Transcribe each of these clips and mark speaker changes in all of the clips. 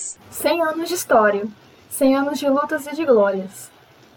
Speaker 1: Marias.
Speaker 2: 100 anos de história, 100 anos de lutas e de glórias.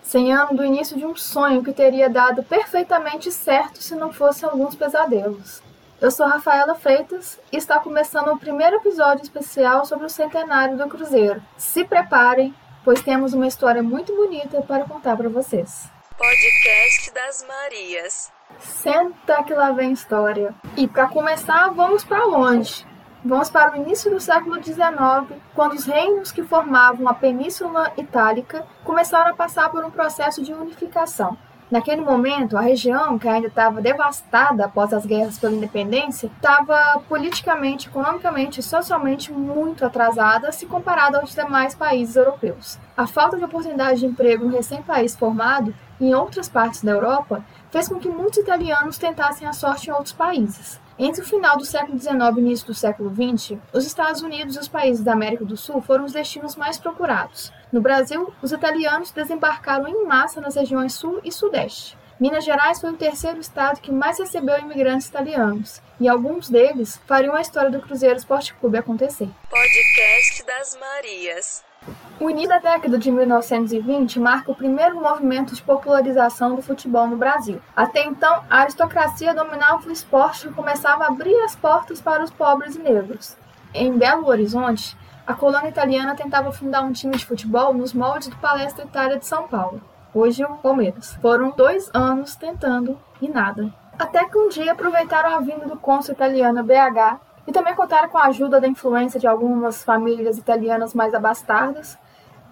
Speaker 2: 100 anos do início de um sonho que teria dado perfeitamente certo se não fossem alguns pesadelos. Eu sou Rafaela Freitas e está começando o primeiro episódio especial sobre o centenário do Cruzeiro. Se preparem, pois temos uma história muito bonita para contar para vocês.
Speaker 1: Podcast das Marias.
Speaker 2: Senta que lá vem história. E para começar, vamos para longe. Vamos para o início do século XIX, quando os reinos que formavam a Península Itálica começaram a passar por um processo de unificação. Naquele momento, a região, que ainda estava devastada após as guerras pela independência, estava politicamente, economicamente e socialmente muito atrasada se comparada aos demais países europeus. A falta de oportunidade de emprego no recém-país formado em outras partes da Europa fez com que muitos italianos tentassem a sorte em outros países. Entre o final do século XIX e início do século XX, os Estados Unidos e os países da América do Sul foram os destinos mais procurados. No Brasil, os italianos desembarcaram em massa nas regiões Sul e Sudeste. Minas Gerais foi o terceiro estado que mais recebeu imigrantes italianos, e alguns deles fariam a história do Cruzeiro Esporte Clube acontecer.
Speaker 1: Podcast das Marias.
Speaker 2: O início da década de 1920 marca o primeiro movimento de popularização do futebol no Brasil. Até então, a aristocracia dominava o esporte e começava a abrir as portas para os pobres e negros. Em Belo Horizonte, a colônia italiana tentava fundar um time de futebol nos moldes do Palestra Itália de São Paulo, hoje o Palmeiras. Foram dois anos tentando e nada. Até que um dia aproveitaram a vinda do cônsul italiano BH e também contaram com a ajuda da influência de algumas famílias italianas mais abastadas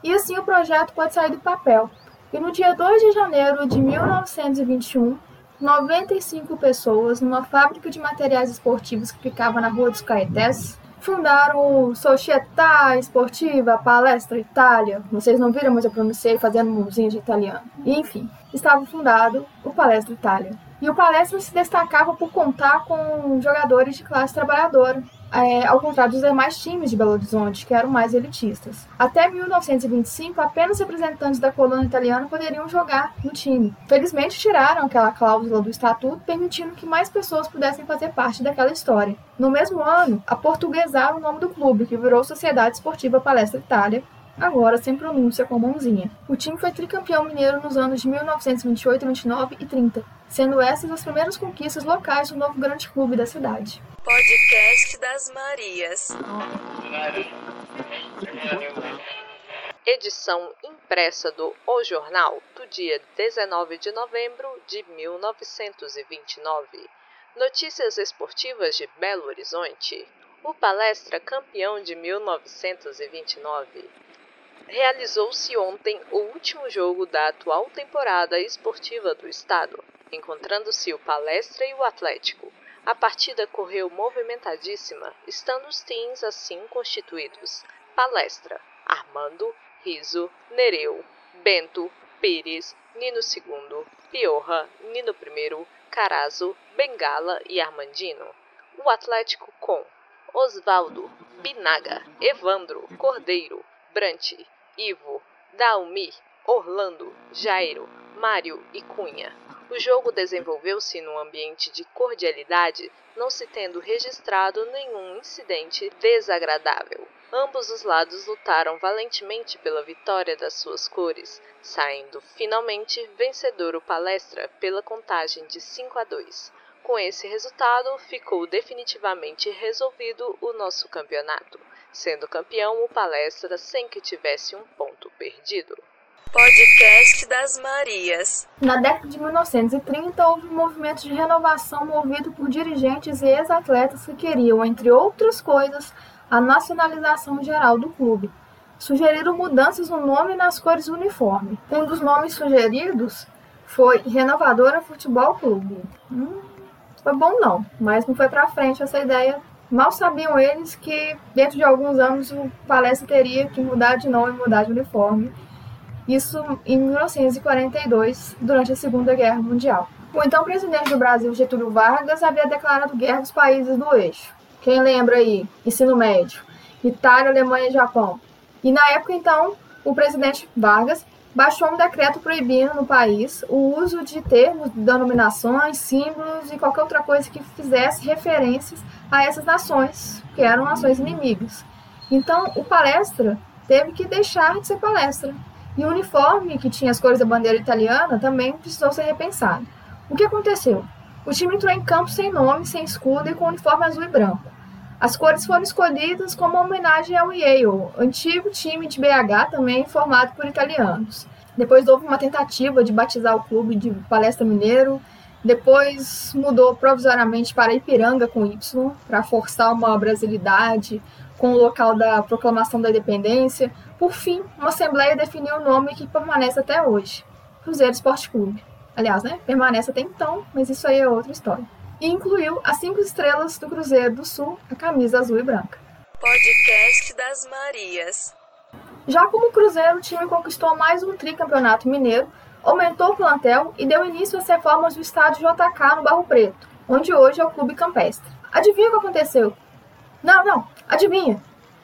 Speaker 2: e assim o projeto pode sair do papel. E no dia 2 de janeiro de 1921, 95 pessoas, numa fábrica de materiais esportivos que ficava na Rua dos Caetés, fundaram o Società Esportiva Palestra Itália. Vocês não viram, mas eu pronunciei fazendo mãozinha de italiano. E, enfim, estava fundado o Palestra Itália. E o Palestra se destacava por contar com jogadores de classe trabalhadora, é, ao contrário dos demais times de Belo Horizonte, que eram mais elitistas. Até 1925, apenas representantes da colônia italiana poderiam jogar no time. Felizmente, tiraram aquela cláusula do estatuto, permitindo que mais pessoas pudessem fazer parte daquela história. No mesmo ano, aportuguesaram o nome do clube, que virou Sociedade Esportiva Palestra Itália, agora sem pronúncia com mãozinha. O time foi tricampeão mineiro nos anos de 1928, 29 e 30, sendo essas as primeiras conquistas locais do novo grande clube da cidade.
Speaker 1: Podcast das Marias. Edição impressa do O Jornal do dia 19 de novembro de 1929. Notícias esportivas de Belo Horizonte. O palestra campeão de 1929 realizou-se ontem o último jogo da atual temporada esportiva do estado, encontrando-se o Palestra e o Atlético. A partida correu movimentadíssima, estando os teams assim constituídos: Palestra, Armando, Riso, Nereu, Bento, Pires, Nino II, Piorra, Nino I, Carazo, Bengala e Armandino. O Atlético com Osvaldo, Binaga, Evandro, Cordeiro, Brant, Ivo, Dalmi, Orlando, Jairo, Mário e Cunha. O jogo desenvolveu-se num ambiente de cordialidade, não se tendo registrado nenhum incidente desagradável. Ambos os lados lutaram valentemente pela vitória das suas cores, saindo finalmente vencedor o Palestra pela contagem de 5 a 2. Com esse resultado, ficou definitivamente resolvido o nosso campeonato sendo campeão o Palestra sem que tivesse um ponto perdido. Podcast das Marias.
Speaker 2: Na década de 1930, houve um movimento de renovação movido por dirigentes e ex-atletas que queriam, entre outras coisas, a nacionalização geral do clube. Sugeriram mudanças no nome e nas cores do uniforme. Um dos nomes sugeridos foi Renovadora Futebol Clube. Hum, foi bom não, mas não foi para frente essa ideia Mal sabiam eles que dentro de alguns anos o Palestra teria que mudar de nome e mudar de uniforme. Isso em 1942, durante a Segunda Guerra Mundial. O então presidente do Brasil, Getúlio Vargas, havia declarado guerra aos países do eixo. Quem lembra aí? Ensino médio. Itália, Alemanha e Japão. E na época, então, o presidente Vargas baixou um decreto proibindo no país o uso de termos, denominações, símbolos e qualquer outra coisa que fizesse referências a essas nações, que eram nações inimigas. Então, o palestra teve que deixar de ser palestra. E o uniforme, que tinha as cores da bandeira italiana, também precisou ser repensado. O que aconteceu? O time entrou em campo sem nome, sem escudo e com uniforme azul e branco. As cores foram escolhidas como homenagem ao Yale, antigo time de BH também formado por italianos. Depois houve uma tentativa de batizar o clube de Palestra Mineiro, depois mudou provisoriamente para Ipiranga com Y, para forçar uma brasilidade com o local da proclamação da independência. Por fim, uma assembleia definiu o nome que permanece até hoje, Cruzeiro Esporte Clube. Aliás, né, permanece até então, mas isso aí é outra história. E incluiu as cinco estrelas do Cruzeiro do Sul, a camisa azul e branca.
Speaker 1: Podcast das Marias.
Speaker 2: Já como o Cruzeiro, o time conquistou mais um tricampeonato mineiro, aumentou o plantel e deu início às reformas do estádio JK no Barro Preto, onde hoje é o Clube Campestre. Adivinha o que aconteceu? Não, não, adivinha.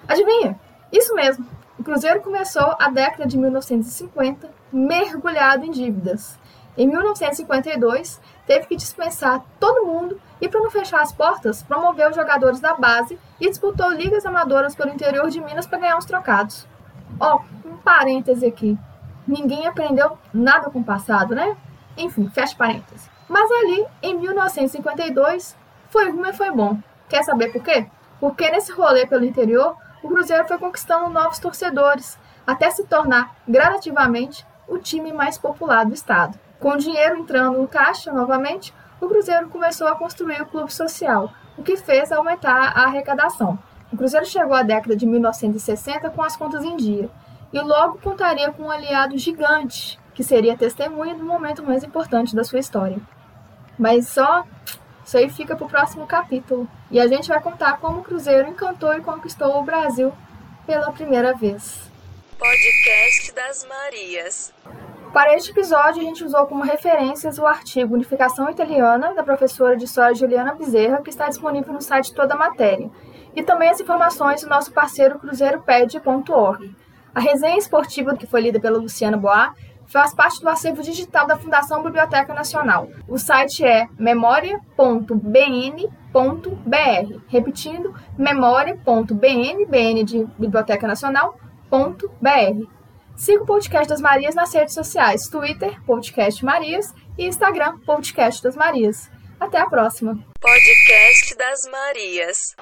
Speaker 2: Adivinha? Isso mesmo. O Cruzeiro começou a década de 1950 mergulhado em dívidas. Em 1952, teve que dispensar todo mundo e, para não fechar as portas, promoveu os jogadores da base e disputou ligas amadoras pelo interior de Minas para ganhar uns trocados. Ó, oh, um parêntese aqui. Ninguém aprendeu nada com o passado, né? Enfim, fecha parênteses. Mas ali, em 1952, foi ruim e foi bom. Quer saber por quê? Porque nesse rolê pelo interior, o Cruzeiro foi conquistando novos torcedores, até se tornar gradativamente o time mais popular do estado. Com o dinheiro entrando no caixa novamente, o Cruzeiro começou a construir o clube social, o que fez aumentar a arrecadação. O Cruzeiro chegou à década de 1960 com as contas em dia, e logo contaria com um aliado gigante, que seria testemunha do momento mais importante da sua história. Mas só isso aí fica para o próximo capítulo. E a gente vai contar como o Cruzeiro encantou e conquistou o Brasil pela primeira vez.
Speaker 1: Podcast das Marias.
Speaker 2: Para este episódio, a gente usou como referências o artigo Unificação Italiana, da professora de História Juliana Bezerra, que está disponível no site Toda a Matéria, e também as informações do nosso parceiro cruzeiroped.org. A resenha esportiva que foi lida pela Luciana Boa faz parte do acervo digital da Fundação Biblioteca Nacional. O site é memoria.bn.br. Repetindo, memoria.bn, BN de Biblioteca Nacional.br. Siga o Podcast das Marias nas redes sociais: Twitter, Podcast Marias e Instagram, Podcast das Marias. Até a próxima.
Speaker 1: Podcast das Marias.